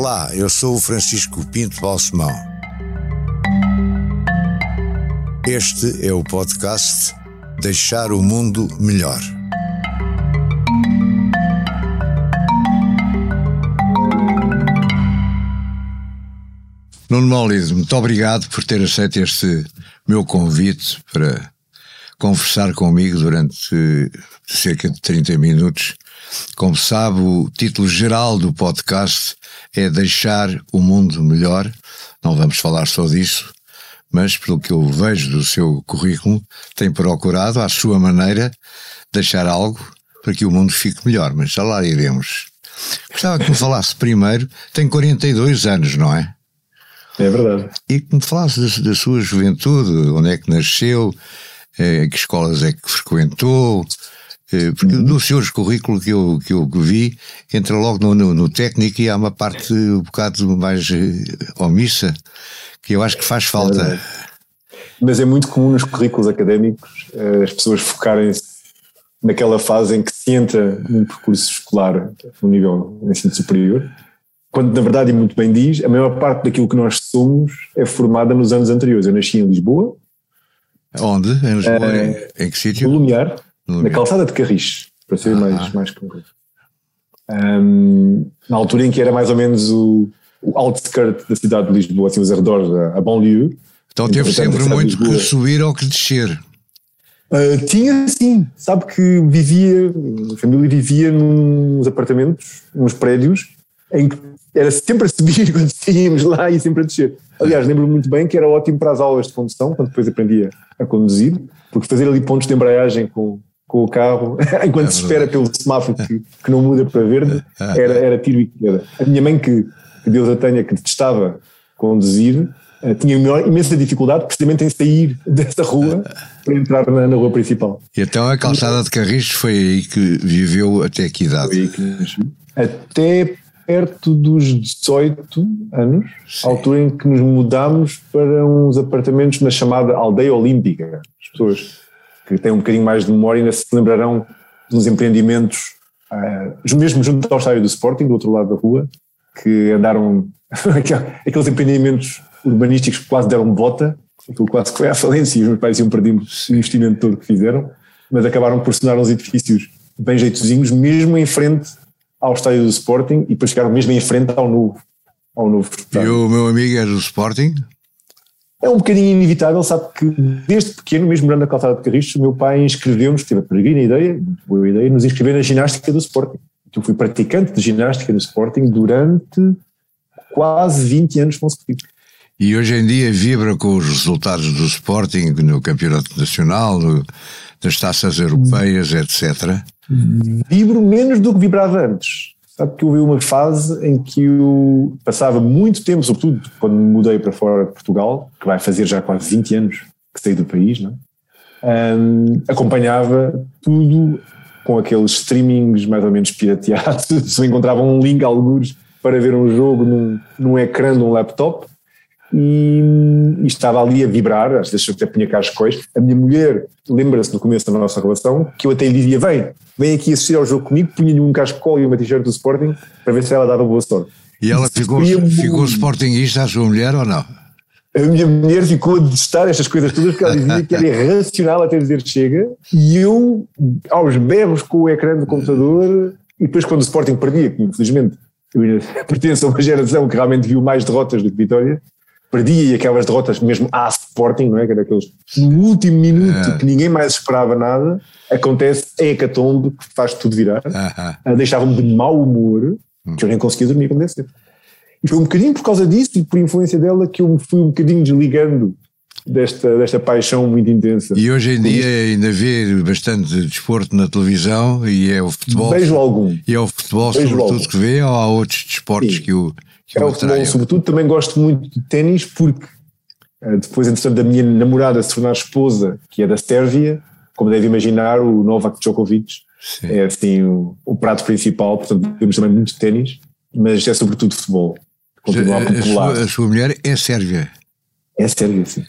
Olá, eu sou o Francisco Pinto Balsemão. Este é o podcast Deixar o Mundo Melhor. Nuno Maulido, muito obrigado por ter aceito este meu convite para conversar comigo durante cerca de 30 minutos. Como sabe, o título geral do podcast é Deixar o Mundo Melhor. Não vamos falar só disso, mas pelo que eu vejo do seu currículo, tem procurado, à sua maneira, deixar algo para que o mundo fique melhor. Mas já lá iremos. Gostava que me falasse primeiro, tem 42 anos, não é? É verdade. E que me falasse da, da sua juventude, onde é que nasceu, eh, que escolas é que frequentou, porque uhum. no seu currículo que eu, que eu vi, entra logo no, no, no, técnico e há uma parte um bocado mais eh, omissa, que eu acho que faz falta. É Mas é muito comum nos currículos académicos as pessoas focarem-se naquela fase em que se entra num percurso escolar no nível ensino superior quando na verdade, e muito bem diz, a maior parte daquilo que nós somos é formada nos anos anteriores. Eu nasci em Lisboa. Onde? Em Lisboa? Uh, em que sítio? No Lumiar, na calçada de Carris, para ser ah. mais, mais concreto. Um, na altura em que era mais ou menos o, o outskirt da cidade de Lisboa, assim, os arredores, a, a banlieue. Então teve sempre muito que subir ou que descer. Uh, tinha sim, sabe que vivia, a família vivia nos apartamentos, nos prédios, em que era sempre a subir quando saíamos lá e sempre a descer. Aliás, lembro-me muito bem que era ótimo para as aulas de condução, quando depois aprendia a conduzir, porque fazer ali pontos de embreagem com, com o carro, enquanto é se espera pelo semáforo que, que, não muda para verde, era, era tiro e queda. A minha mãe, que, que Deus a tenha, que detestava conduzir, eh, tinha imensa dificuldade precisamente em sair dessa rua para entrar na, na, rua principal. E então a calçada de Carris foi aí que viveu até que idade? Até perto dos 18 anos, Sim. altura em que nos mudámos para uns apartamentos na chamada Aldeia Olímpica. As pessoas que têm um bocadinho mais de memória ainda se lembrarão dos empreendimentos, uh, mesmo junto ao estádio do Sporting, do outro lado da rua, que andaram, aqueles empreendimentos urbanísticos que quase deram bota, aquilo quase que foi à falência e os meus pais iam perdendo o investimento todo que fizeram, mas acabaram por se tornar uns edifícios bem jeitozinhos, mesmo em frente ao estádio do Sporting e depois chegaram mesmo em frente ao novo, ao novo estádio. E o meu amigo é do Sporting? É um bocadinho inevitável, sabe que desde pequeno, mesmo morando na calçada de Carriços, o meu pai inscreveu-nos, teve a peregrina ideia, boa ideia, nos inscrever na ginástica do Sporting. Eu fui praticante de ginástica do Sporting durante quase 20 anos consecutivos. E hoje em dia vibra com os resultados do Sporting no Campeonato Nacional, das taças europeias, etc. Vibro menos do que vibrava antes. Sabe que houve uma fase em que eu passava muito tempo, sobretudo quando me mudei para fora de Portugal, que vai fazer já quase 20 anos que saí do país, não é? um, acompanhava tudo com aqueles streamings mais ou menos pirateados, se encontrava um link alguns para ver um jogo num, num ecrã de um laptop, e, e, estava ali a vibrar, às vezes eu até punha cascóis. A minha mulher lembra-se no começo da nossa relação que eu até lhe dizia: vem, vem aqui assistir ao jogo comigo, punha-lhe um cascol e uma t-shirt do Sporting para ver se ela dava boa sorte. E ela ficou, ficou Sportingista, a sua mulher ou não? A minha mulher ficou a detestar estas coisas todas porque ela dizia que era irracional até dizer chega e eu, aos berros com o ecrã do computador, e depois quando o Sporting perdia, que infelizmente eu pertenço a uma geração que realmente viu mais derrotas do que vitórias, perdia e aquelas derrotas mesmo à Sporting, não é? Que era aqueles no último minuto é. que ninguém mais esperava nada, acontece a hecatombe que faz tudo virar, uh -huh. deixava-me de mau humor, que eu nem conseguia dormir deve ser. E foi um bocadinho por causa disso e por influência dela que eu me fui um bocadinho desligando desta, desta paixão muito intensa. E hoje em dia ainda vê bastante desporto na televisão e é o futebol. Vejo algum. E é o futebol Vejo sobretudo algum. que vê ou há outros desportos Sim. que o é o futebol, sobretudo. Também gosto muito de ténis porque eh, depois, entretanto, da minha namorada se tornar esposa, que é da Sérvia, como deve imaginar, o Novak Djokovic Sim. é assim o, o, prato principal, portanto temos também muito ténis, mas é sobretudo futebol. Continua a, a, sua, a sua mulher é sérvia? É sérvia, sim.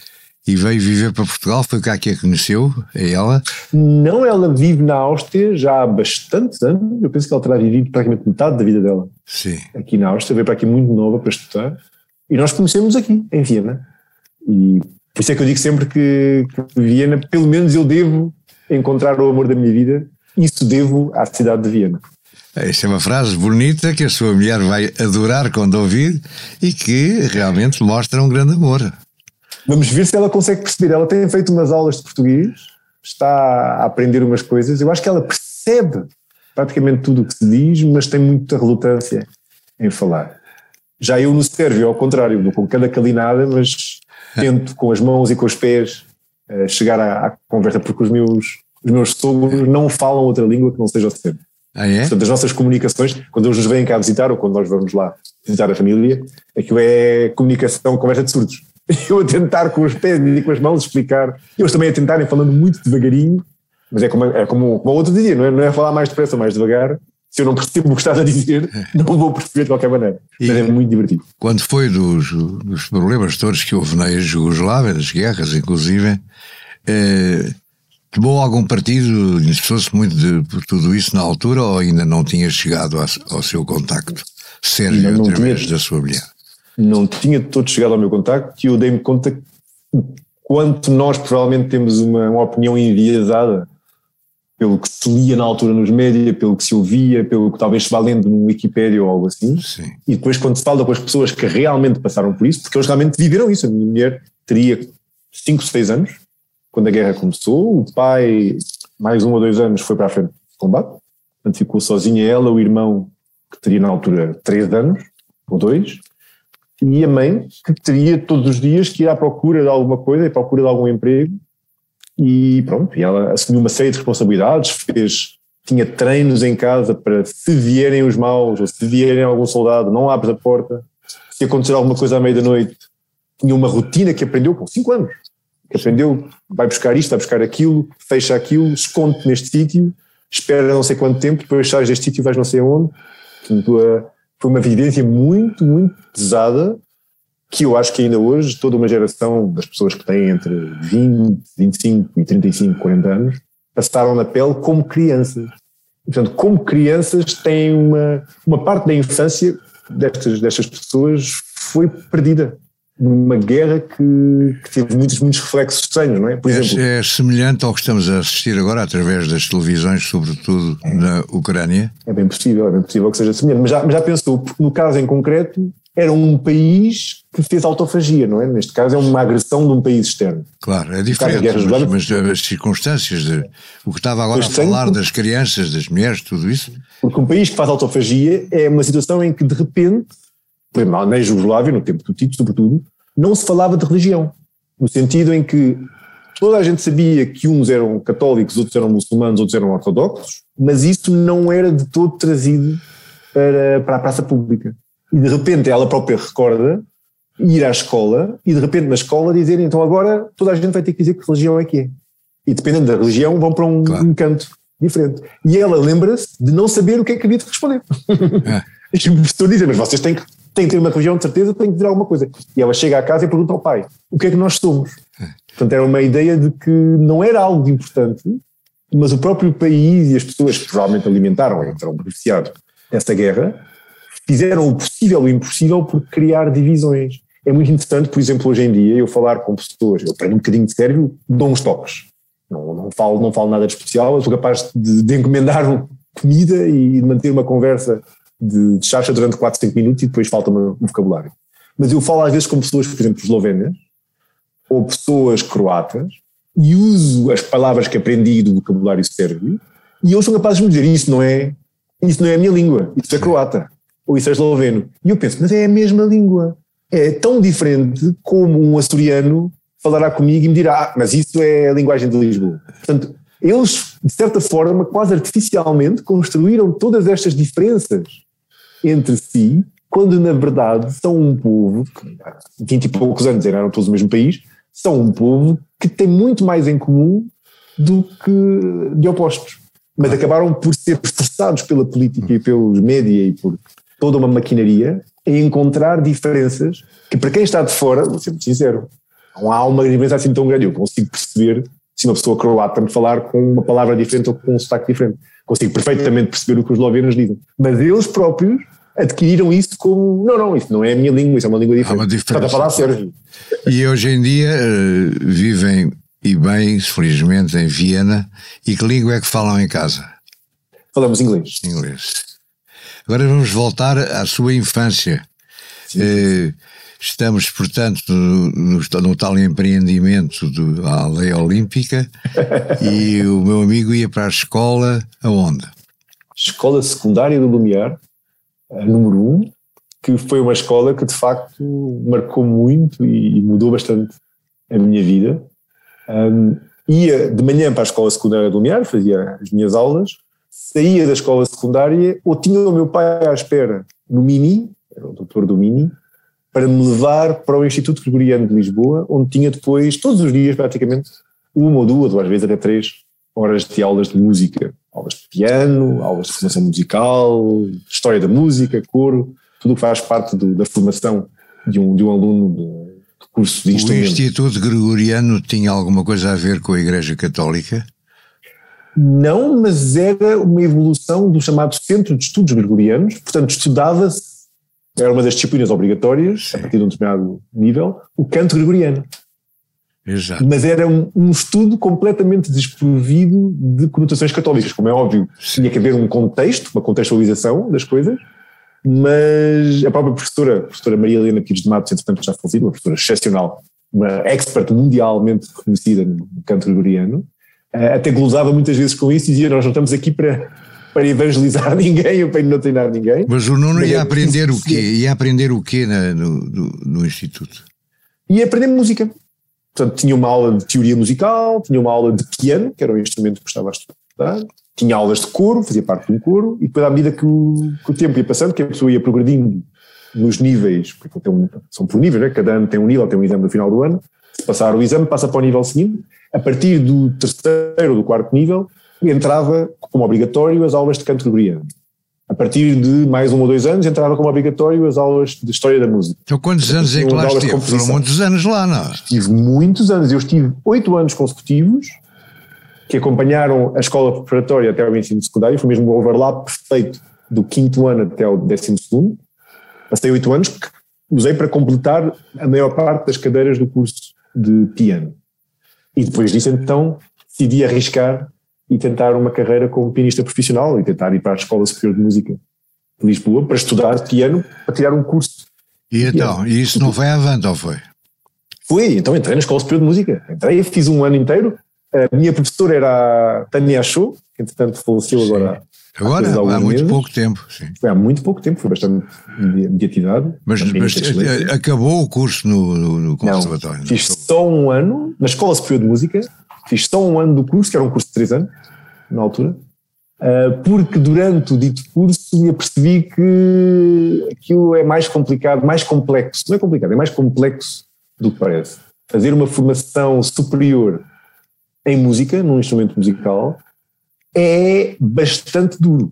E veio viver para Portugal. Foi cá que a conheceu, é ela? Não, ela vive na Áustria já há bastantes anos. Eu penso que ela terá vivido praticamente metade da vida dela. Sim. Aqui na Áustria, veio para aqui muito nova para estudar. E nós conhecemos aqui, em Viena. E por isso é que eu digo sempre que, que Viena, pelo menos eu devo encontrar o amor da minha vida. Isso devo à cidade de Viena. Esta é uma frase bonita que a sua mulher vai adorar quando ouvir e que realmente mostra um grande amor. Vamos ver se ela consegue perceber. Ela tem feito umas aulas de português, está a aprender umas coisas. Eu acho que ela percebe praticamente tudo o que se diz, mas tem muita relutância em falar. Já eu no sérvio, ao contrário, dou com cada calinada, mas tento com as mãos e com os pés eh, chegar à, à conversa, porque os meus, os meus sogros não falam outra língua que não seja o sérvio. Ah, é? Portanto, as nossas comunicações, quando eles nos vêm cá visitar ou quando nós vamos lá visitar a família, aquilo é comunicação, conversa de surdos. Eu a tentar com os pés e com as mãos explicar, eles também a tentarem falando muito devagarinho, mas é como, é como, como o outro dia, não é, não é falar mais depressa ou mais devagar. Se eu não percebo o que estás a dizer, não vou perceber de qualquer maneira. Mas é muito divertido. Quando foi dos, dos problemas todos que houve na Jugoslávia, das guerras, inclusive, eh, Tomou algum partido, interessou-se muito de, por tudo isso na altura ou ainda não tinha chegado ao, ao seu contacto? Não através tinha, da sua mulher? Não tinha todo chegado ao meu contacto e eu dei-me conta quanto nós provavelmente temos uma, uma opinião enviesada pelo que se lia na altura nos médias, pelo que se ouvia, pelo que talvez se vá lendo no Wikipédia ou algo assim. Sim. E depois quando se fala com as pessoas que realmente passaram por isso, porque eles realmente viveram isso. A minha mulher teria 5, 6 anos quando a guerra começou. O pai, mais um ou dois anos, foi para a frente de combate. Portanto, ficou sozinha ela, o irmão, que teria na altura três anos, ou dois, e a mãe, que teria todos os dias que ir à procura de alguma coisa, à procura de algum emprego. E pronto, e ela assumiu uma série de responsabilidades, fez, tinha treinos em casa para se vierem os maus, ou se vierem algum soldado, não abres a porta. Se acontecer alguma coisa à meia da noite, tinha uma rotina que aprendeu com cinco anos que aprendeu, vai buscar isto, vai buscar aquilo, fecha aquilo, esconde neste sítio, espera não sei quanto tempo, depois sais deste sítio e vais não sei aonde. Portanto, eh, foi uma vivência muito, muito pesada que eu acho que ainda hoje toda uma geração das pessoas que têm entre 20, 25 e 35, 40 anos passaram na pele como crianças. Portanto, como crianças têm uma, uma parte da infância destas, destas pessoas foi perdida numa guerra que, que, teve muitos, muitos reflexos estranhos, não é? Por exemplo, é, é, semelhante ao que estamos a assistir agora através das televisões, sobretudo é. na Ucrânia? É bem possível, é bem possível que seja semelhante, mas já, mas já pensou, porque no caso em concreto era um país que fez autofagia, não é? Neste caso é uma agressão de um país externo. Claro, é diferente, mas, mas, as circunstâncias, de, o que estava agora a falar tem, das crianças, das mulheres, tudo isso... Porque um país que faz autofagia é uma situação em que de repente na Jugoslávia, no tempo do Tito, sobretudo, não se falava de religião, no sentido em que toda a gente sabia que uns eram católicos, outros eram muçulmanos, outros eram ortodoxos, mas isso não era de todo trazido para, para a praça pública. E de repente ela própria recorda ir à escola e de repente na escola dizer então agora toda a gente vai ter que dizer que religião é que é. E dependendo da religião vão para um, claro. um canto diferente. E ela lembra-se de não saber o que é que havia de responder. É. e o professor diz, mas vocês têm que tem que ter uma religião de certeza, tem que dizer alguma coisa. E ela chega à casa e pergunta ao pai: o que é que nós somos? Portanto, era uma ideia de que não era algo importante, mas o próprio país e as pessoas que provavelmente alimentaram e terão beneficiado guerra fizeram o possível e o impossível por criar divisões. É muito interessante, por exemplo, hoje em dia, eu falar com pessoas, eu prendo um bocadinho de sérvio, dou uns toques. Não, não, falo, não falo nada de especial, eu sou capaz de, de encomendar comida e de manter uma conversa de, de durante 4, 5 minutos e depois falta um vocabulário. Mas eu falo às vezes com pessoas, por exemplo, eslovenas ou pessoas croatas e uso as palavras que aprendi do vocabulário sérvio e eles são capazes de me dizer isso não é, isso não é a minha língua, isso é croata ou isso é esloveno. E eu penso, mas é a mesma língua. É tão diferente como um açoriano falará comigo e me dirá, ah, mas isso é a linguagem de Lisboa. Portanto, eles, de certa forma, quase artificialmente, construíram todas estas diferenças entre si, quando na verdade são um povo, que há 20 e poucos anos eram todos o mesmo país, são um povo que tem muito mais em comum do que de opostos. Mas acabaram por ser forçados pela política e pelos média e por toda uma maquinaria a encontrar diferenças que, para quem está de fora, vou ser muito sincero, Não há uma diferença assim tão grande. Eu consigo perceber se uma pessoa croata me falar com uma palavra diferente ou com um sotaque diferente. Consigo perfeitamente perceber o que os eslovenos dizem. Mas eles próprios adquiriram isso como, não, não, isso não é a minha língua, isso é uma língua diferente. Há uma diferença. Está a falar sério. E hoje em dia uh, vivem e bem, felizmente, em Viena. E que língua é que falam em casa? Falamos inglês. Inglês. Agora vamos voltar à sua infância. Uh, estamos, portanto, no, no, no tal empreendimento da Aldeia Olímpica e o meu amigo ia para a escola aonde? Escola Secundária do Lumiar, número 1, um, que foi uma escola que de facto marcou muito e mudou bastante a minha vida. Um, ia de manhã para a escola secundária do Lumiar, fazia as minhas aulas, saía da escola secundária ou tinha o meu pai à espera no Mini, era o doutor do Mini, para me levar para o Instituto Gregoriano de Lisboa, onde tinha depois, todos os dias praticamente, uma ou duas, ou às vezes até três horas de aulas de música. Aulas de piano, aulas de formação musical, história da música, coro, tudo o que faz parte do, da formação de um, de um aluno de, de curso de instrumentos. O Instituto Gregoriano tinha alguma coisa a ver com a Igreja Católica? Não, mas era uma evolução do chamado Centro de Estudos Gregorianos, portanto estudava-se era uma das disciplinas obrigatórias, Sim. a partir de um determinado nível, o canto gregoriano. Exato. Mas era um, um, estudo completamente desprovido de conotações católicas, como é óbvio. Sim. Tinha que haver um contexto, uma contextualização das coisas, mas a própria professora, a professora Maria Helena Pires de Matos, entretanto já falecida, uma professora excepcional, uma expert mundialmente reconhecida no canto gregoriano, eh, até glosava muitas vezes com isso e dizia: Nós não estamos aqui para, para evangelizar ninguém ou para não treinar ninguém. Mas o Nuno ia aprender o quê? Ia aprender o quê na, no, no, no Instituto? Ia aprender música. Portanto, tinha uma aula de teoria musical, tinha uma aula de piano, que era o instrumento que gostava de estudar, tinha aulas de coro, fazia parte de um coro, e depois à medida que o, que o tempo ia passando, que a pessoa ia progredindo nos níveis, porque um, são por níveis, né? cada ano tem um nível, tem um exame no final do ano, se passar o exame passa para o nível seguinte, a partir do terceiro ou do quarto nível entrava como obrigatório as aulas de canto gregoriano. A partir de mais um ou dois anos entrava como obrigatório as aulas de História da Música. Então quantos anos é que lá estive? Foram muitos anos lá, não? Estive muitos anos. Eu estive oito anos consecutivos que acompanharam a escola preparatória até o ensino secundário. Foi mesmo o overlap perfeito do quinto ano até o décimo segundo. Passei oito anos que usei para completar a maior parte das cadeiras do curso de piano. E depois disso então decidi arriscar e tentar uma carreira como pianista profissional e tentar ir para a Escola Superior de Música de Lisboa para estudar piano, para tirar um curso. E então, e isso não foi avante ou foi? Fui, então entrei na Escola Superior de Música. Entrei, fiz um ano inteiro. A minha professora era a Tânia Achou, que entretanto faleceu sim. agora. Agora, há, há muito meses. pouco tempo. Sim. Foi há muito pouco tempo, foi bastante mediatizado. Mas, mas eh, acabou o curso no, no, no Conservatório? Não, fiz só um ano na Escola Superior de Música, fiz só um ano do curso, que era um curso de três anos, na altura, uh, porque durante o dito curso eu percebi que aquilo é mais complicado, mais complexo, não é complicado, é mais complexo do que parece. Fazer uma formação superior em música, num instrumento musical, é bastante duro,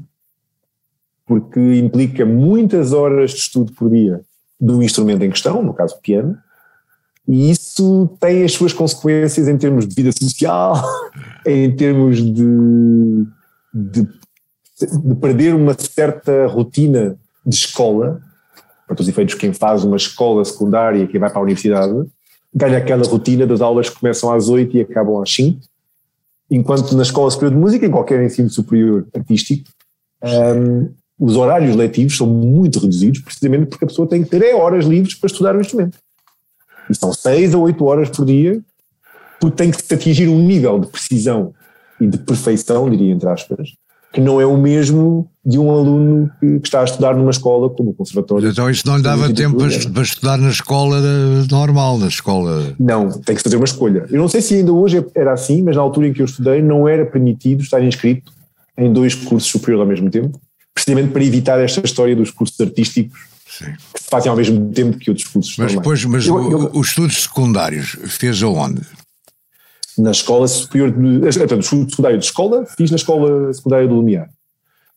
porque implica muitas horas de estudo por dia do instrumento em questão, no caso piano, e isso tem as suas consequências em termos de vida social, em termos de, de, de perder uma certa rotina de escola. Para os efeitos, quem faz uma escola secundária, quem vai para a universidade, ganha aquela rotina das aulas que começam às 8 e acabam às 5. Enquanto na escola superior de música, em qualquer ensino superior artístico, um, os horários letivos são muito reduzidos, precisamente porque a pessoa tem que ter é horas livres para estudar o instrumento. E são seis a oito horas por dia, porque tem que atingir um nível de precisão e de perfeição, diria entre aspas, que não é o mesmo de um aluno que, está a estudar numa escola como o conservatório. Então isso não lhe dava tempo para, estudar na escola normal, na escola... Não, tem que fazer uma escolha. Eu não sei se ainda hoje era assim, mas na altura em que eu estudei não era permitido estar inscrito em dois cursos superiores ao mesmo tempo, precisamente para evitar esta história dos cursos artísticos se fazem ao mesmo tempo que outros cursos. Mas depois, mas eu, eu, os estudos secundários fez aonde? Na escola superior, de, portanto, estudo secundário de escola fiz na escola secundária do Lumiar.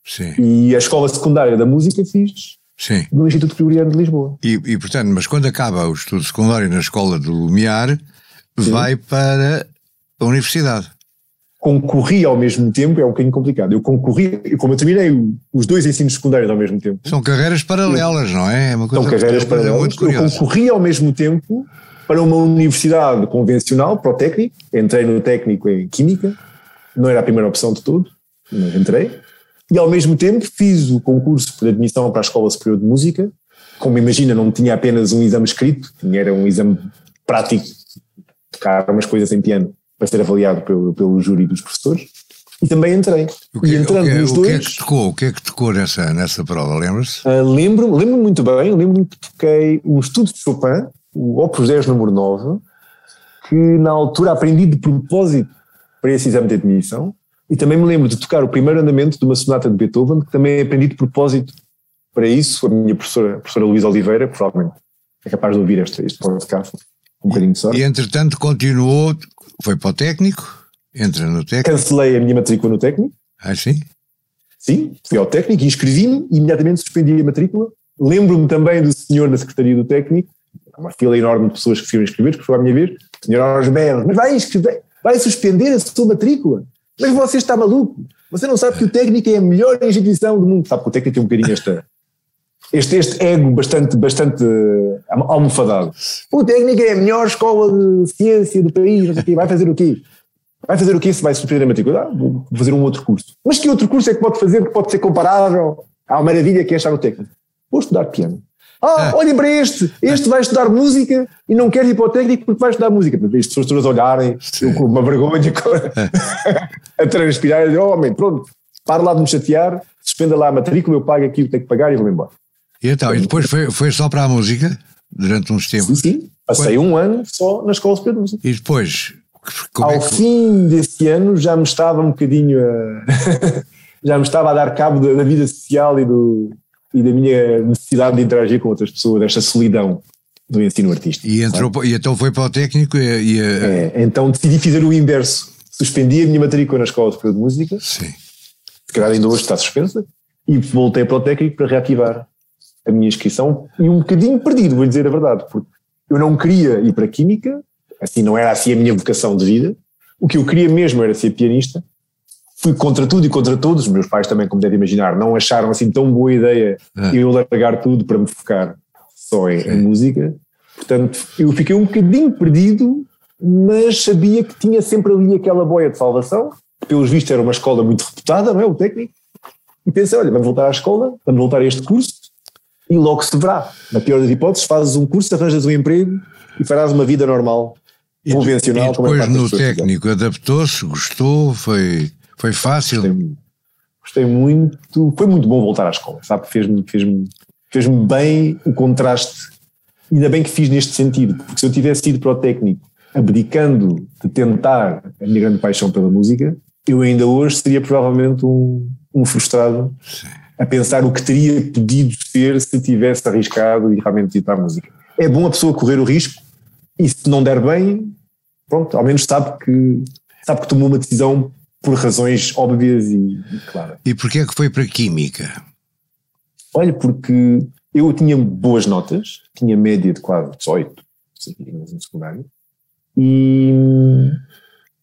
Sim. E a escola secundária da música fiz Sim. no Instituto Gregoriano de Lisboa. E, e, portanto, mas quando acaba o estudo secundário na escola do Lumiar, vai para a universidade. Concorri ao mesmo tempo, é um bocadinho complicado. Eu concorri, como eu terminei os dois ensinos secundários ao mesmo tempo. São carreiras paralelas, não é? é uma coisa, São carreiras paralelas. Eu concorri ao mesmo tempo para uma universidade convencional, para o técnico. Entrei no técnico em Química, não era a primeira opção de tudo, mas entrei. E ao mesmo tempo fiz o concurso de admissão para a Escola Superior de Música. Como imagina, não tinha apenas um exame escrito, tinha era um exame prático, tocar umas coisas em piano para ser avaliado pelo, pelo júri dos professores. E também entrei. O que, e entrando o que, nos o dois. O que é que tocou? O que é que tocou nessa, nessa prova? Lembras-se? Uh, lembro-me lembro muito bem. Lembro-me que toquei um estudo de Chopin, o Opus 10 número 9, que na altura aprendi de propósito para esse exame de admissão. E também me lembro de tocar o primeiro andamento de uma sonata de Beethoven, que também aprendi de propósito para isso. A minha professora, a professora Luísa Oliveira, provavelmente é capaz de ouvir este, este podcast, um bocadinho de sorte. E entretanto continuou foi para o técnico? Entra no técnico? Cancelei a minha matrícula no técnico. Ah, sim? Sim, fui ao técnico, inscrevi-me e imediatamente suspendi a matrícula. Lembro-me também do senhor na secretaria do técnico, uma fila enorme de pessoas que se iam inscrever, que foi à minha vez, o senhor Osberg, mas vai inscrever, vai suspender a sua matrícula. Mas você está maluco. Você não sabe que o técnico é a melhor instituição do mundo. Sabe que o técnico tem um bocadinho esta, este, este ego bastante, bastante uh, almofadado. O técnico é a melhor escola de ciência do país, vai fazer o quê? Vai fazer o quê se vai suprir a matrícula? Ah, vou fazer um outro curso. Mas que outro curso é que pode fazer que pode ser comparável à maravilha que é estar no técnico? Vou estudar piano. Ah, é. olhem para este, este vai estudar música e não quer ir para o técnico porque vai estudar música. As pessoas todas olharem, eu com uma vergonha a transpirar, e dizer, oh, homem, pronto, para lá de me chatear, suspenda lá a matrícula, eu pago aqui, eu tenho que pagar e vou embora. E então, e depois foi, foi só para a música? Durante uns tempos? Sim, sim. Passei um ano só na Escola Superior de Música. E depois? Ao é que... fim desse ano já me estava um bocadinho a... já me estava a dar cabo da, da vida social e, do, e da minha necessidade de interagir com outras pessoas, desta solidão do ensino artístico. E, entrou, e então foi para o técnico e, e a... é, então decidi fazer o inverso. Suspendi a minha matrícula na Escola Superior de Música. Sim. Se calhar ainda hoje está suspensa. E voltei para o técnico para reativar a minha inscrição e um bocadinho perdido, vou dizer a verdade, porque eu não queria ir para a Química, assim não era assim a minha vocação de vida, o que eu queria mesmo era ser pianista, fui contra tudo e contra todos, os meus pais também, como deve imaginar, não acharam assim tão boa ideia ah. eu largar tudo para me focar só em, em música, portanto eu fiquei um bocadinho perdido, mas sabia que tinha sempre ali aquela boia de salvação, que pelos vistos era uma escola muito reputada, não é, o técnico, e pensei, olha, vamos voltar à escola, vamos voltar a este curso, e logo se verá. Na pior das hipóteses, fazes um curso, arranjas um emprego e farás uma vida normal, e convencional. E depois no técnico adaptou-se, gostou, foi, foi fácil? Gostei, gostei, muito, foi muito bom voltar à escola, sabe? Fez-me fez fez bem o contraste. Ainda bem que fiz neste sentido, porque se eu tivesse ido para o técnico abdicando de tentar a minha grande paixão pela música, eu ainda hoje seria provavelmente um, um frustrado Sim a pensar o que teria podido ser se tivesse arriscado e realmente a música. É bom a pessoa correr o risco e se não der bem, pronto, ao menos sabe que, sabe que tomou uma decisão por razões óbvias e, e claras. E porquê é que foi para Química? Olha, porque eu tinha boas notas, tinha média de quase 18, no secundário, e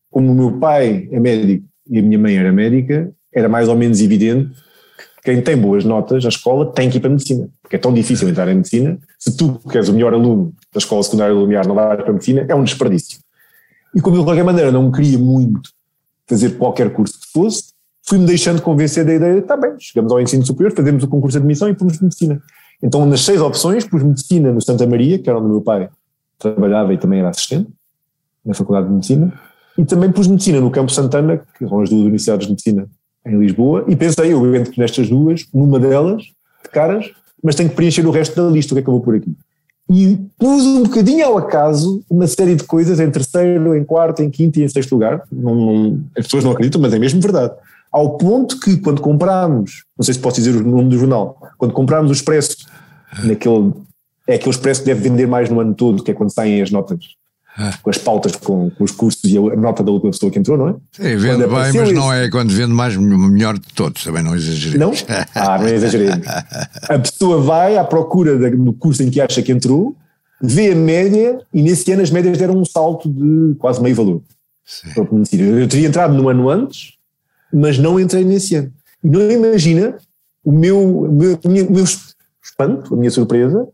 como o meu pai é médico e a minha mãe era médica, era mais ou menos evidente quem tem boas notas na escola tem que ir para a medicina, porque é tão difícil entrar em medicina. Se tu, que és o melhor aluno da escola secundária Lumiar, não vais para a medicina, é um desperdício. E como eu, de qualquer maneira, não queria muito fazer qualquer curso que fosse, fui-me deixando convencer da ideia de, está bem, chegamos ao ensino superior, fazemos o concurso de admissão e pomos medicina. Então, nas seis opções, pus medicina no Santa Maria, que era onde o meu pai trabalhava e também era assistente, na Faculdade de Medicina, e também pus medicina no Campo Santana, que são as duas universidades de medicina em Lisboa, e pensei, eu entro nestas duas, numa delas, de caras, mas tenho que preencher o resto da lista, o que é que eu vou por aqui? E pus um bocadinho ao acaso uma série de coisas em terceiro, em quarto, em quinto e em sexto lugar. Não, não, as pessoas não acreditam, mas é mesmo verdade. Ao ponto que quando comprámos, não sei se posso dizer o nome do jornal, quando comprámos o Expresso, naquele, é aquele Expresso que deve vender mais no ano todo, que é quando saem as notas com as pautas, com, com, os cursos e a nota da última pessoa que entrou, não é? Sim, vende bem, mas isso, não é quando vende mais, melhor de todos, também não exagerei. Não? Ah, não é exagerei. a pessoa vai à procura do curso em que acha que entrou vê a média e nesse ano as médias deram um salto de quase meio valor. Eu teria entrado no ano antes, mas não entrei nesse ano. E não imagina o meu, o meu, o meu espanto, a minha surpresa,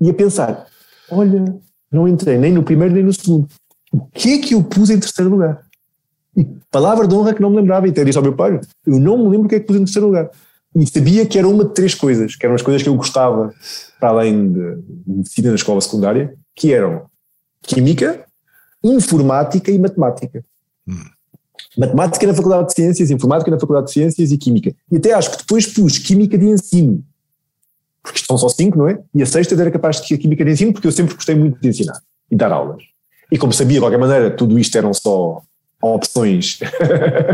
e a pensar: olha, não entrei nem no primeiro nem no segundo. O que é que eu pus em terceiro lugar? E palavra de honra que não me lembrava, e até disse ao meu pai: eu não me lembro o que é que pus em terceiro lugar. E sabia que era uma de três coisas, que eram as coisas que eu gostava, para além de medicina na escola secundária, que eram química, informática e matemática. Hum. Matemática na Faculdade de Ciências, informática na Faculdade de Ciências e Química. E até acho que depois pus Química de Ensino, porque são só cinco, não é? E a sexta era capaz de ser Química de Ensino, porque eu sempre gostei muito de ensinar e dar aulas. E como sabia, de qualquer maneira, tudo isto eram só opções,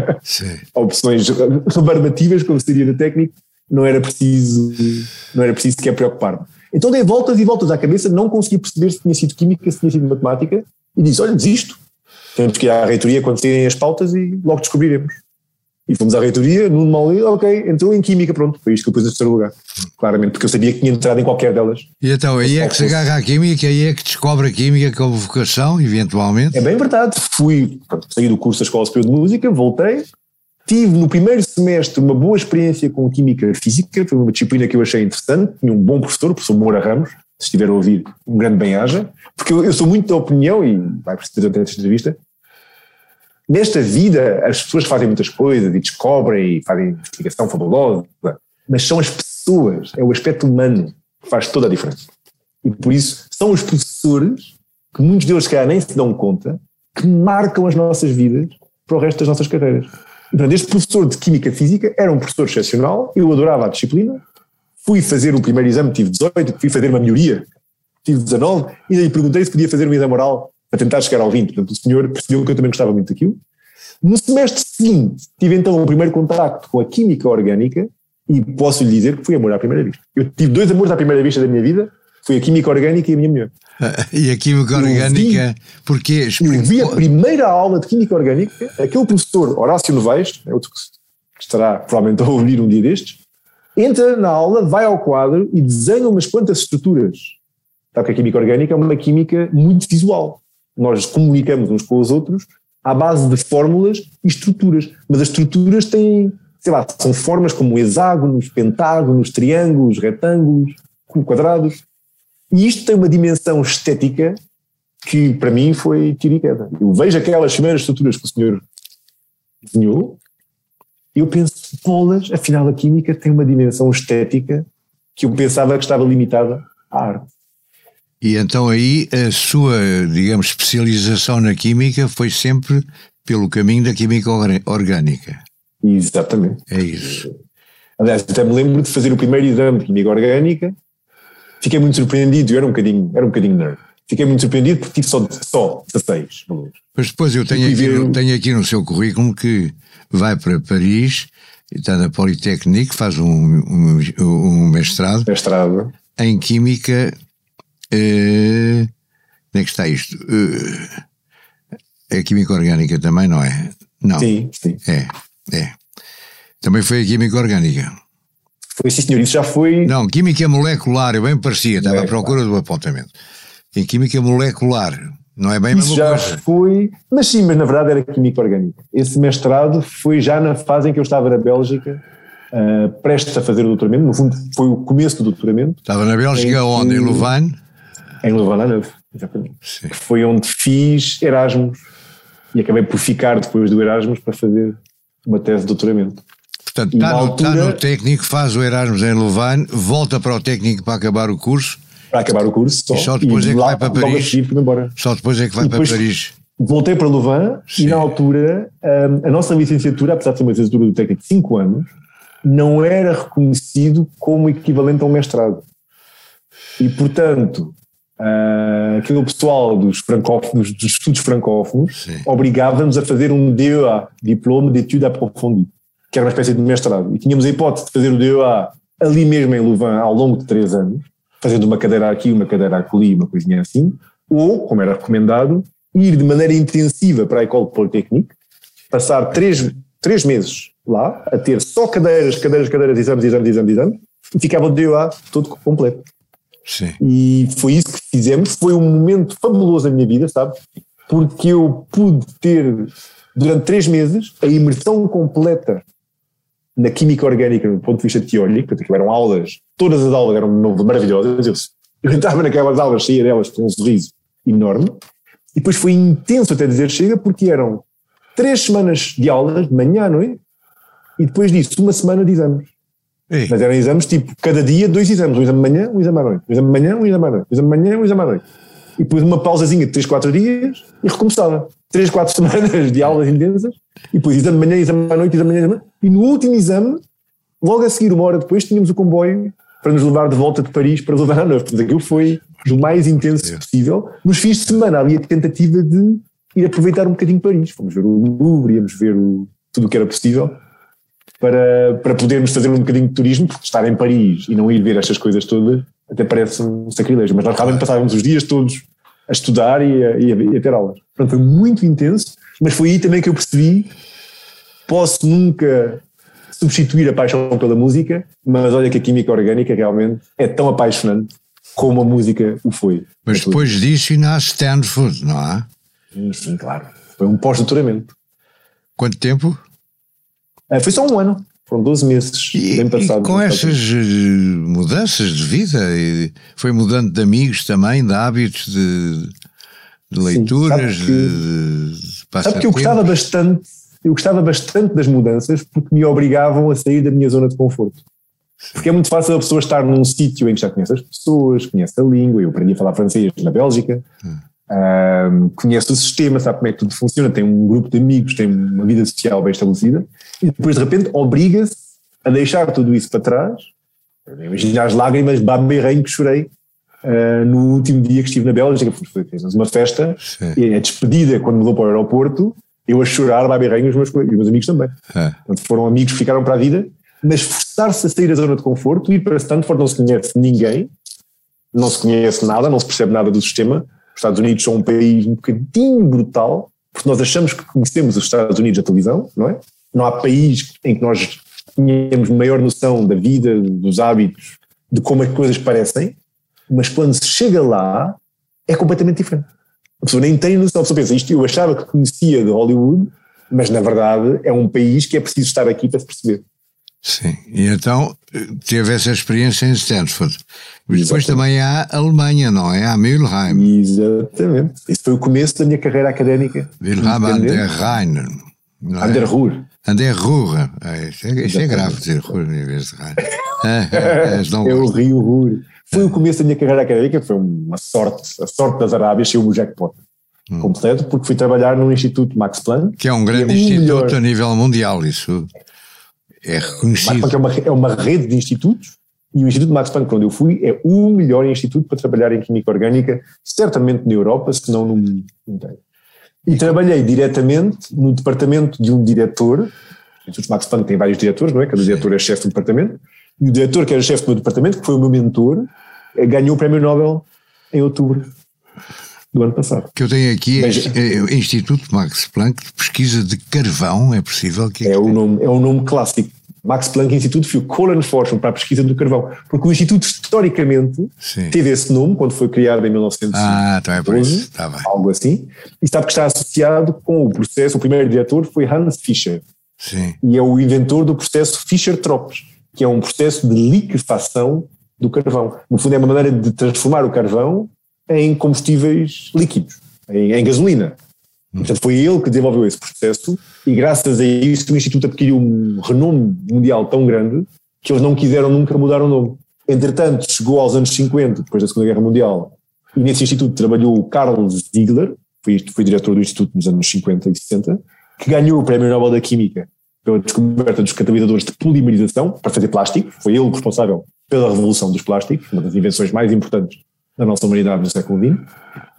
opções rebarbativas, como seria no técnico, não era preciso, não era preciso sequer preocupar-me. Então dei voltas e voltas à cabeça, não consegui perceber se tinha sido química, se tinha sido matemática, e disse, olha, desisto. Temos que ir à reitoria quando saírem as pautas e logo descobriremos. E fomos à reitoria, Nuno Mauli, ok, entrou em Química, pronto, foi isto que eu pus em terceiro lugar, claramente, porque eu sabia que tinha entrado em qualquer delas. E então, aí é que se agarra à Química, aí é que descobre a Química como vocação, eventualmente? É bem verdade, fui, pronto, saí do curso da Escola Superior de Música, voltei, tive no primeiro semestre uma boa experiência com Química Física, foi uma disciplina que eu achei interessante, tinha um bom professor, o professor Moura Ramos, se estiver a ouvir, um grande bem-aja, porque eu, eu, sou muito da opinião, e vai precisar ter esta entrevista, Nesta vida, as pessoas fazem muitas coisas e descobrem e fazem investigação fabulosa, mas são as pessoas, é o aspecto humano que faz toda a diferença. E por isso são os professores, que muitos deles se nem se dão conta, que marcam as nossas vidas para o resto das nossas carreiras. Portanto, este professor de Química Física era um professor excepcional, eu adorava a disciplina, fui fazer o primeiro exame, tive 18, fui fazer uma melhoria, tive 19, e lhe perguntei se podia fazer um exame oral a tentar chegar ao 20. Portanto, o senhor percebeu que eu também gostava muito daquilo. No semestre seguinte, tive então o primeiro contacto com a química orgânica e posso lhe dizer que foi amor à primeira vista. Eu tive dois amores à primeira vista da minha vida, foi a química orgânica e a minha mulher. e a química orgânica, porquê? Eu vi a primeira aula de química orgânica, aquele professor Horácio Novaes, é outro que estará provavelmente a ouvir um dia destes, entra na aula, vai ao quadro e desenha umas quantas estruturas. Sabe que a química orgânica é uma química muito visual nós comunicamos uns com os outros à base de fórmulas e estruturas. Mas as estruturas têm, sei lá, são formas como hexágonos, pentágonos, triângulos, retângulos, quadrados. E isto tem uma dimensão estética que para mim foi tiro e queda. Eu vejo aquelas primeiras estruturas que o senhor desenhou eu penso, bolas, afinal a química tem uma dimensão estética que eu pensava que estava limitada à arte. E então aí a sua, digamos, especialização na química foi sempre pelo caminho da química orgânica. Exatamente. É isso. Aliás, até me lembro de fazer o primeiro exame de química orgânica, fiquei muito surpreendido, eu era um bocadinho, era um bocadinho nerd. Fiquei muito surpreendido porque tive só, só 16 Mas depois eu tenho aqui, ver... tenho aqui no seu currículo que vai para Paris, está na Politécnique, faz um, um, um mestrado, mestrado em Química Uh, como é que está isto? Uh, é química orgânica também, não é? Não. Sim, sim. É, é. Também foi a química orgânica. Foi, sim, senhor. Isso já foi. Não, química molecular, eu bem parecia, estava à procura do apontamento. Em química molecular, não é bem mesma já coisa. foi. Mas sim, mas na verdade era química orgânica. Esse mestrado foi já na fase em que eu estava na Bélgica Uh, prestes a fazer o doutoramento, no fundo foi o começo do doutoramento. Estava na Bélgica, onde? Em Louvain? Em Louvain-la-Neuve, exatamente. Sim. Que foi onde fiz Erasmus e acabei por ficar depois do Erasmus para fazer uma tese de doutoramento. Portanto, está no, altura, está no técnico, faz o Erasmus em Louvain, volta para o técnico para acabar o curso. Para acabar o curso, só. E só depois e é que lá, vai para Paris. Só depois é que vai para Paris. Voltei para Louvain Sim. e na altura a, a nossa licenciatura, apesar de ser uma licenciatura do técnico de 5 anos, não era reconhecido como equivalente a um mestrado. E, portanto, Uh, aquele pessoal dos francófonos, dos estudos francófonos, obrigava-nos a fazer um DEA, Diploma d'études approfondies, que era uma espécie de mestrado. E tínhamos a hipótese de fazer o DEA ali mesmo em Louvain ao longo de três anos, fazendo uma cadeira aqui, uma cadeira ali, uma coisinha assim, ou, como era recomendado, ir de maneira intensiva para a École Polytechnique, passar três, três meses lá, a ter só cadeiras, cadeiras, cadeiras, exames, exames, exames, exames, e ficava o DEA todo completo. Sim. E foi isso que fizemos. Foi um momento fabuloso na minha vida, sabe? Porque eu pude ter, durante três meses, a imersão completa na química orgânica, do ponto de vista teórico. Portanto, eram aulas, todas as aulas eram maravilhosas. Eu entrava naquelas aulas, saía delas com um sorriso enorme. E depois foi intenso até dizer chega, porque eram três semanas de aulas, de manhã à noite, e depois disso, uma semana de exames. Ei. Mas eram exames tipo, cada dia, dois exames, um exame de manhã, um exame à noite, um exame de manhã, um exame à noite, um exame de manhã, um exame à noite. E depois uma pausazinha de 3, 4 dias e recomeçava. 3, 4 semanas de aulas intensas, e depois exame de manhã, exame à noite, exame de manhã, exame. E no último exame, logo a seguir, uma hora depois, tínhamos o comboio para nos levar de volta de Paris para levar à noite. Portanto, aquilo foi do mais intenso possível. Nos fins de semana havia tentativa de ir aproveitar um bocadinho Paris. Fomos ver o Louvre, íamos ver o, tudo o que era possível para, para podermos fazer um bocadinho de turismo, porque estar em Paris e não ir ver estas coisas todas até parece um sacrilégio. Mas nós realmente passávamos os dias todos a estudar e a, e a, e a ter aulas. Portanto, foi muito intenso, mas foi aí também que eu percebi posso nunca substituir a paixão pela música, mas olha que a química orgânica realmente é tão apaixonante como a música o foi. Mas depois disso e nasce Stanford, não é? Sim, sim, claro. Foi um pós-doutoramento. Quanto tempo? Ah, foi só um ano. Foram 12 meses, E, bem e passado. com essas eh, mudanças de vida, e foi mudando de amigos também, de hábitos, de, de leituras, sabe que- de, de Sabe que eu gostava bastante, eu gostava bastante das mudanças porque me obrigavam a sair da minha zona de conforto. Porque é muito fácil a pessoa estar num sítio em que já conhece as pessoas, conhece a língua, eu aprendi a falar francês na Bélgica, ahm, conhece o sistema, sabe como é que tudo funciona, tem um grupo de amigos, tem uma vida social bem estabelecida, e depois de repente obriga-se a deixar tudo isso para trás. Imagina as lágrimas de baberrenho que chorei ah, no último dia que estive na Bélgica, fizemos uma festa Sim. e a despedida, quando me levou para o aeroporto, eu a chorar, os meus, colegas- e os meus amigos também. É. Portanto, foram amigos que ficaram para a vida, mas forçar-se a sair da zona de conforto, ir para Stanford, não se conhece ninguém, não se conhece nada, não se percebe nada do sistema. Os Estados Unidos são um país um bocadinho brutal, porque nós achamos que conhecemos os Estados Unidos da televisão, não é? Não há país em que nós tenhamos maior noção da vida, dos hábitos, de como as coisas parecem, mas quando se chega lá, é completamente diferente. A pessoa nem tem noção, a pessoa pensa, isto eu achava que conhecia de Hollywood, mas na verdade é um país que é preciso estar aqui para se perceber. Sim, e então teve essa experiência em Stanford. Mas depois também há a Alemanha, não é? Há Mülheim. Exatamente. Isso foi o começo da minha carreira académica. Wilhelm an der Rhein. é? An der Ruhr. An der Ruhr. É, Isso é, isso é grave dizer Ruhr em vez de Rhein. É, é, É o. Rio Ruhr. Foi o começo da minha carreira académica, foi uma sorte. A sorte das Arábias saiu o jackpot Hum. completo, porque fui trabalhar no Instituto Max Planck. Que é um grande E é o instituto melhor. a nível mundial, isso é Max reconhecido. Planck é uma, é uma rede de institutos e o Instituto Max Planck, para onde eu fui, é o melhor instituto para trabalhar em química orgânica, certamente na Europa, se não no mundo inteiro. E trabalhei diretamente no departamento de um diretor. O Instituto Max Planck tem vários diretores, não é? Cada diretor é chefe do departamento. E o diretor, que era chefe do meu departamento, que foi o meu mentor, ganhou o prémio Nobel em outubro do ano passado. que eu tenho aqui é, Veja. é o Instituto Max Planck de Pesquisa de Carvão, é possível que É o nome, é o nome clássico. Max Planck Institute für Kohlenforschung para a pesquisa do carvão. Porque o Instituto, historicamente, Sim. teve esse nome quando foi criado em 1900. Ah, então é por isso, está bem. Algo assim. E sabe que está associado com o processo. O primeiro diretor foi Hans Fischer. Sim, E é o inventor do processo Fischer-Tropsch, que é um processo de liquefação do carvão. No fundo, é uma maneira de transformar o carvão em combustíveis líquidos, em, em gasolina. Portanto, foi ele que desenvolveu esse processo e, graças a isso, o Instituto adquiriu um renome mundial tão grande que eles não quiseram nunca mudar o nome. Entretanto, chegou aos anos 50, depois da Segunda Guerra Mundial, e nesse instituto trabalhou o Carl Ziegler, foi, foi diretor do instituto nos anos 50 e 60, que ganhou o Prémio Nobel da Química pela descoberta dos catalisadores de polimerização para fazer plástico. Foi ele responsável pela revolução dos plásticos, uma das invenções mais importantes da nossa humanidade no século XX.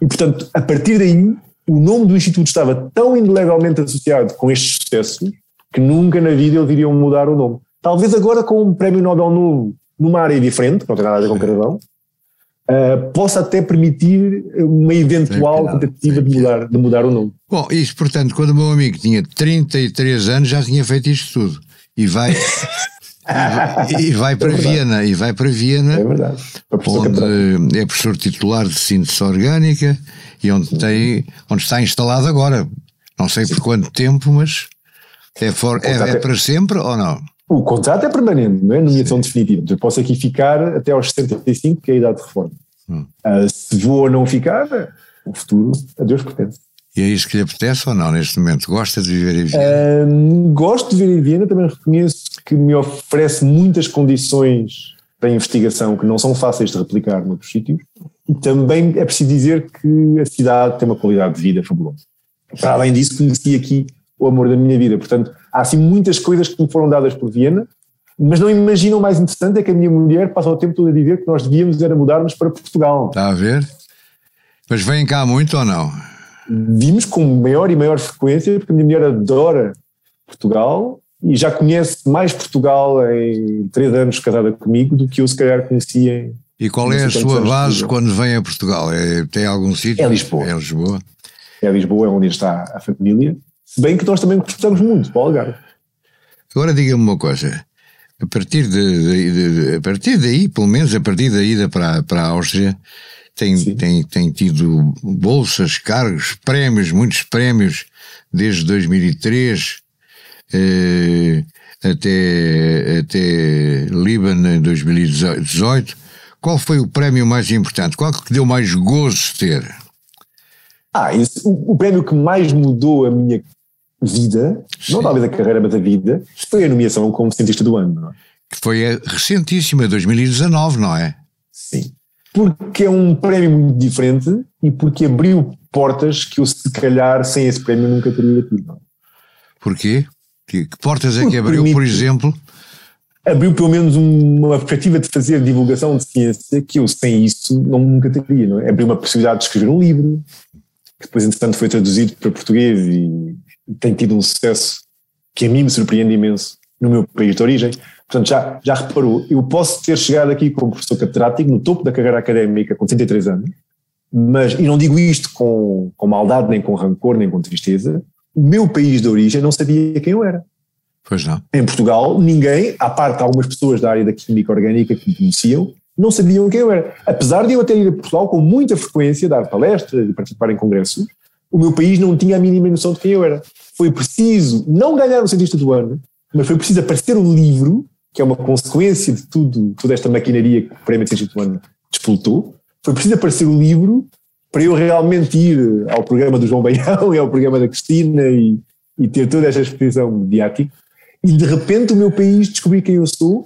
E, portanto, a partir daí, o nome do Instituto estava tão indelegalmente associado com estes sucessos que nunca na vida eles iriam mudar o nome. Talvez agora com um prémio Nobel novo numa área diferente, que não tem nada a ver com carvão, uh, possa até permitir uma eventual tentativa de mudar, de mudar o nome. Bom, isso, portanto, quando o meu amigo tinha 33 anos já tinha feito isto tudo. E vai, e, vai para é Viena, e vai para Viena, é verdade. onde é professor titular de síntese orgânica e onde, tem, onde está instalado agora. Não sei por quanto tempo, mas é, for, é, é, para sempre ou não? O contrato é permanente, não é nomeação definitiva. Eu posso aqui ficar até aos 75, que é a idade de reforma. Hum. Uh, se vou ou não ficar, o futuro a Deus pertence. E é isso que lhe apetece ou não neste momento? Gosta de viver em Viena? Uh, gosto de viver em Viena, também reconheço que me oferece muitas condições para investigação que não são fáceis de replicar noutros sítios. E também é preciso dizer que a cidade tem uma qualidade de vida fabulosa. Para além disso, conheci aqui o amor da minha vida. Portanto, há assim muitas coisas que me foram dadas por Viena, mas não imaginam o mais interessante é que a minha mulher passa o tempo todo a dizer que nós devíamos era mudarmos para Portugal. Está a ver? Mas vêm cá muito ou não? Vimos com maior e maior frequência, porque a minha mulher adora Portugal e já conhece mais Portugal em três anos casada comigo do que eu se calhar conhecia em. E qual é a sua base quando vem a Portugal? É, tem algum sítio? É Lisboa. É Lisboa. É Lisboa, é onde está a família. Se bem que nós também gostamos muito para o Algarve. Agora diga-me uma coisa. A partir, de, de, de, a partir daí, pelo menos a partir da ida para, para a Áustria, tem, tem, tem tido bolsas, cargos, prémios, muitos prémios, desde 2003 eh, até, até Líbano em 2018. Qual foi o prémio mais importante? Qual que deu mais gozo ter? Ah, esse, o, o, prémio que mais mudou a minha vida, Sim. não talvez a carreira, mas a vida, foi a nomeação como cientista do ano. É? Que foi a recentíssima, 2019, não é? Sim porque é um prémio muito diferente e porque abriu portas que eu, se calhar, sem esse prémio nunca teria tido. Porquê? Que, que portas é porque que abriu, por exemplo? Abriu pelo menos uma perspectiva de fazer divulgação de ciência que eu, sem isso, não, nunca teria. Não é? Abriu uma possibilidade de escrever um livro, que depois, entretanto, foi traduzido para português e tem tido um sucesso que a mim me surpreende imenso no meu país de origem. Portanto, já, já reparou, eu posso ter chegado aqui como professor catedrático no topo da carreira académica com 33 anos, mas, e não digo isto com, com maldade, nem com rancor, nem com tristeza, o meu país de origem não sabia quem eu era. Pois não. Em Portugal, ninguém, à parte algumas pessoas da área da química orgânica que me conheciam, não sabiam quem eu era. Apesar de eu até ir a Portugal com muita frequência, dar palestras e participar em congressos, o meu país não tinha a mínima noção de quem eu era. Foi preciso não ganhar o cientista do ano, mas foi preciso aparecer um livro que é uma consequência de tudo, toda esta maquinaria que o Prémio de Humano despoltou, foi preciso aparecer o livro para eu realmente ir ao programa do João Baião e ao programa da Cristina e, e ter toda esta exposição mediática. E de repente o meu país descobrir quem eu sou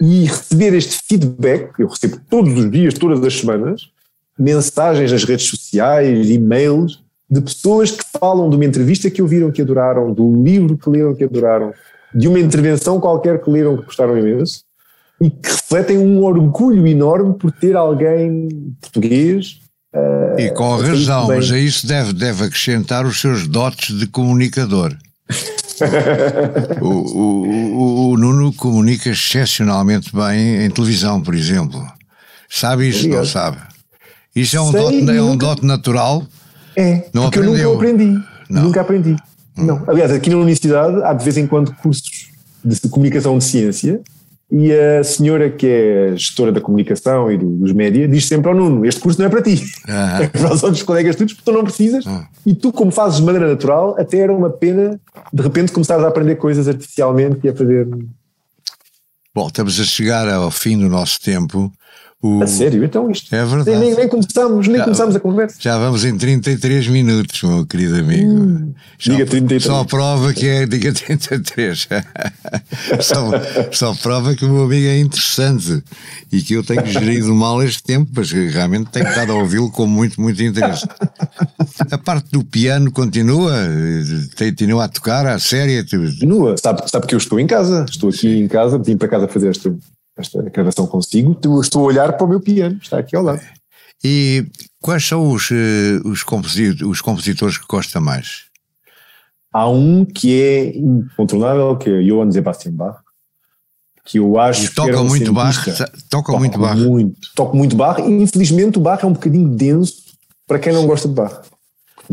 e receber este feedback, eu recebo todos os dias, todas as semanas, mensagens nas redes sociais, e-mails, de pessoas que falam de uma entrevista que ouviram que adoraram, do livro que leram que adoraram, de uma intervenção qualquer que leram que gostaram imenso e que refletem um orgulho enorme por ter alguém português. Uh, e com razão, mas a isso deve, deve acrescentar os seus dotes de comunicador. o, o, o, o, Nuno comunica excepcionalmente bem em televisão, por exemplo. Sabe isso? Não sabe? Isso é um, Sei, dote, é um dote natural? É, não porque aprendeu. eu nunca aprendi. Não. Nunca aprendi. Não. Aliás, aqui na universidade há de vez em quando cursos de comunicação de ciência e a senhora que é gestora da comunicação e dos média diz sempre ao Nuno, este curso não é para ti, é para os outros colegas todos, porque tu não precisas. Ah. e tu como fazes de maneira natural, até era uma pena de repente começares a aprender coisas artificialmente e a fazer... Bom, estamos a chegar ao fim do nosso tempo o... A sério? Então isto. É verdade. Nem, nem começamos, nem já, começamos a conversa. Já vamos em 33 minutos, meu querido amigo. Hum, diga 33. Só prova que é. Diga 33. só, só prova que o meu amigo é interessante e que eu tenho gerido mal este tempo, mas realmente tenho estado a ouvi-lo com muito, muito interesse. A parte do piano continua? Continua a tocar a série? Continua. Sabe, sabe que eu estou em casa. Estou aqui em casa, vim para casa fazer este esta gravação consigo, estou a olhar para o meu piano, está aqui ao lado. E quais são os, eh, os, compositores, os compositores que gosta mais? Há um que é incontornável, que é Johann Sebastian Bach, que eu acho que toca muito Bach, toca, toca muito Bach. Muito, toca muito Bach, e infelizmente o Bach é um bocadinho denso para quem não gosta de Bach.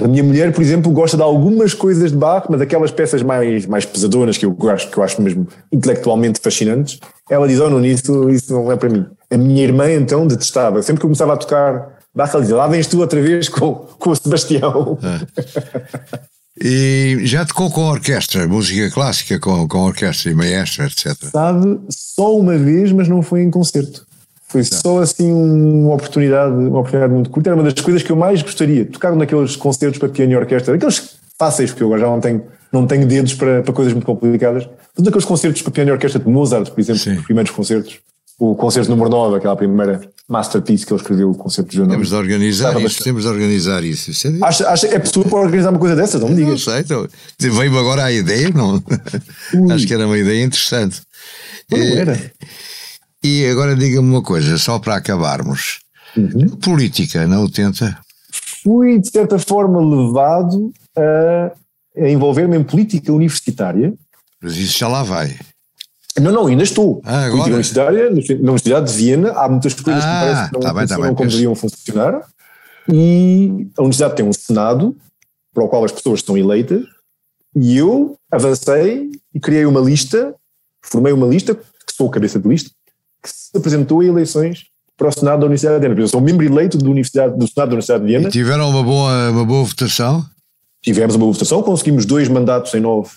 A minha mulher, por exemplo, gosta de algumas coisas de Bach, mas aquelas peças mais, mais pesadonas que eu acho, que eu acho mesmo intelectualmente fascinantes, ela diz: Oh, não, isso, isso não é para mim. A minha irmã, então, detestava. Sempre que eu começava a tocar Bach, ela dizia: Lá vens tu outra vez com, com o Sebastião. É. E já tocou com orquestra, música clássica, com, com orquestra e maestra, etc. Sabe, só uma vez, mas não foi em concerto. Foi só assim uma oportunidade, uma oportunidade muito curta. Era uma das coisas que eu mais gostaria. Tocar naqueles concertos para piano e orquestra, aqueles fáceis, porque eu agora já não tenho, não tenho dedos para, para coisas muito complicadas. Todos aqueles concertos para piano e orquestra de Mozart, por exemplo, Sim. os primeiros concertos. O concerto número 9, aquela primeira masterpiece que ele escreveu, o concerto de João Temos de organizar isso, temos de organizar isso. isso é, acha, acha, é possível para organizar uma coisa dessas? Não me digas. Não sei, então, veio-me agora a ideia, não? Acho que era uma ideia interessante. Não, não era. E agora diga-me uma coisa, só para acabarmos. Uhum. Política, não o tenta? Fui, de certa forma, levado a, a envolver-me em política universitária. Mas isso já lá vai. Não, não, ainda estou. Ah, agora? Universitária, na Universidade de Viena, há muitas coisas ah, que parece que não tá bem, tá bem, como deveriam funcionar. E a Universidade tem um Senado, para o qual as pessoas são eleitas, e eu avancei e criei uma lista, formei uma lista, que sou cabeça de lista, que se apresentou a eleições para o Senado da Universidade de Viena. Eu sou membro eleito do, Universidade, do Senado da Universidade de Viena. E tiveram uma boa, uma boa votação? Tivemos uma boa votação, conseguimos dois mandatos em nove,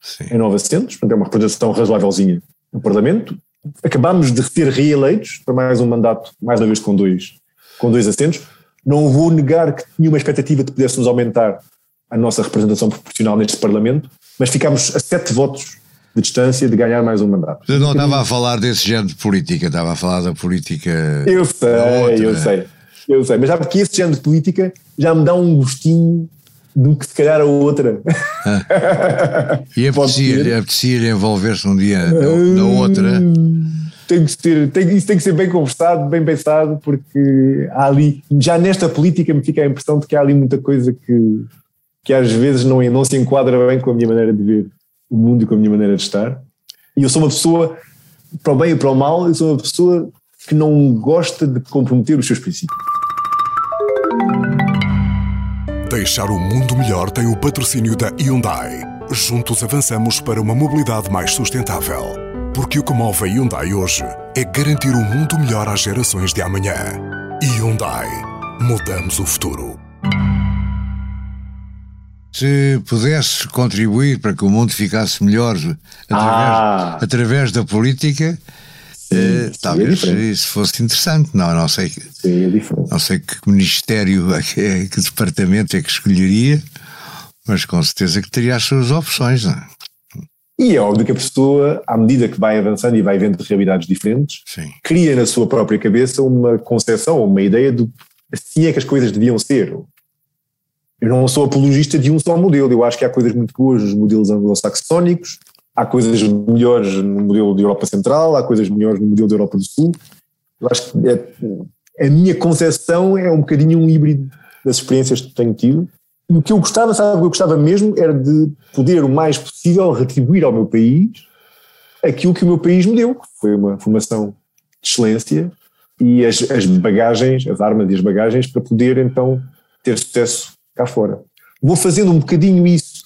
Sim. em nove assentos, portanto é uma representação razoávelzinha no Parlamento. Acabámos de ser reeleitos para mais um mandato, mais uma vez com dois, com dois assentos. Não vou negar que tinha uma expectativa de pudéssemos aumentar a nossa representação proporcional neste Parlamento, mas ficámos a sete votos de distância de ganhar mais um mandato. Eu não estava a falar desse género de política, estava a falar da política. Eu sei, eu sei, eu sei. Mas sabe que esse género de política já me dá um gostinho do que se calhar a outra. Ah. E apetecia-lhe apetecia envolver-se um dia na, outra. Tem que ter, tem, isso tem que ser bem conversado, bem pensado, porque há ali, já nesta política me fica a impressão de que há ali muita coisa que, que às vezes não, não se enquadra bem com a minha maneira de ver o mundo e com a minha maneira de estar. E eu sou uma pessoa, para o bem e para o mal, eu sou uma pessoa que não gosta de comprometer os seus princípios. Deixar o mundo melhor tem o patrocínio da Hyundai. Juntos avançamos para uma mobilidade mais sustentável. Porque o que move a Hyundai hoje é garantir um mundo melhor às gerações de amanhã. Hyundai. Mudamos o futuro. Se pudesse contribuir para que o mundo ficasse melhor através, ah. através da política, Sim, uh, talvez isso fosse interessante. Não, não sei, Sim, é não sei que ministério, é que, que departamento é que escolheria, mas com certeza que teria as suas opções. Não? É? E é óbvio que a pessoa, à medida que vai avançando e vai vendo realidades diferentes, Sim. cria na sua própria cabeça uma concepção, uma ideia de assim é que as coisas deviam ser. Eu não sou apologista de um só modelo, eu acho que há coisas muito boas nos modelos anglo-saxónicos, há coisas melhores no modelo de Europa Central, há coisas melhores no modelo da Europa do Sul. Eu acho que é, a minha concepção é um bocadinho um híbrido das experiências que tenho tido. E o que eu gostava, sabe, o que eu gostava mesmo era de poder o mais possível retribuir ao meu país aquilo que o meu país me deu, que foi uma formação de excelência e as, as bagagens, as armas e as bagagens para poder então ter sucesso cá fora. Vou fazendo um bocadinho isso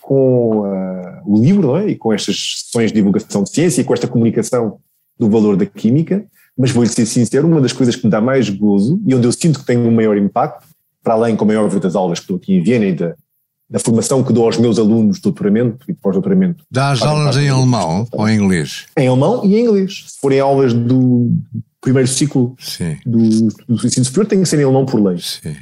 com uh, o livro não é? e com estas sessões de divulgação de ciência e com esta comunicação do valor da química, mas vou-lhe ser sincero, uma das coisas que me dá mais gozo e onde eu sinto que tem um maior impacto, para além, como é óbvio, das aulas que estou aqui em Viena e da, da formação que dou aos meus alunos de doutoramento e pós-doutoramento. Dá as aulas em alemão ou em inglês? Em alemão e em inglês. Se forem aulas do primeiro ciclo do, do ensino superior, tem que ser em alemão por lei. Sim.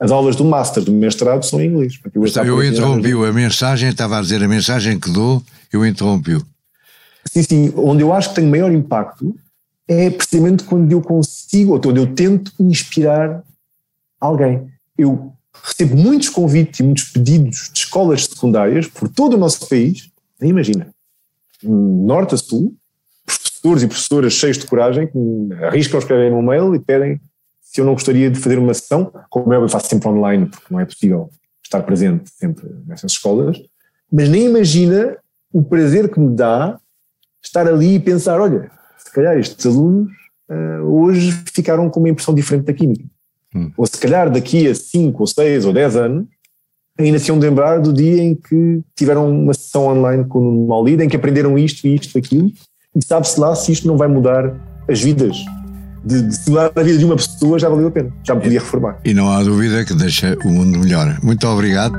As aulas do Master, do mestrado, são em inglês. Eu, eu interrompi a mensagem, estava a dizer a mensagem que dou, eu interrompi-o. Sim, sim. Onde eu acho que tem maior impacto é precisamente quando eu consigo, ou quando eu tento inspirar alguém. Eu recebo muitos convites e muitos pedidos de escolas secundárias por todo o nosso país, nem imagina, norte a sul, professores e professoras cheios de coragem que arriscam escrever um mail e pedem se eu não gostaria de fazer uma sessão, como eu faço sempre online, porque não é possível estar presente sempre nessas escolas, mas nem imagina o prazer que me dá estar ali e pensar, olha, se calhar estes alunos uh, hoje ficaram com uma impressão diferente da química. Hum. Ou se calhar daqui a 5 ou 6 ou 10 anos, ainda se iam lembrar do dia em que tiveram uma sessão online com o Maulida, em que aprenderam isto e isto e aquilo, e sabe-se lá se isto não vai mudar as vidas. De, de mudar a vida de uma pessoa já valeu a pena, já me podia reformar. E não há dúvida que deixa o mundo melhor. Muito obrigado.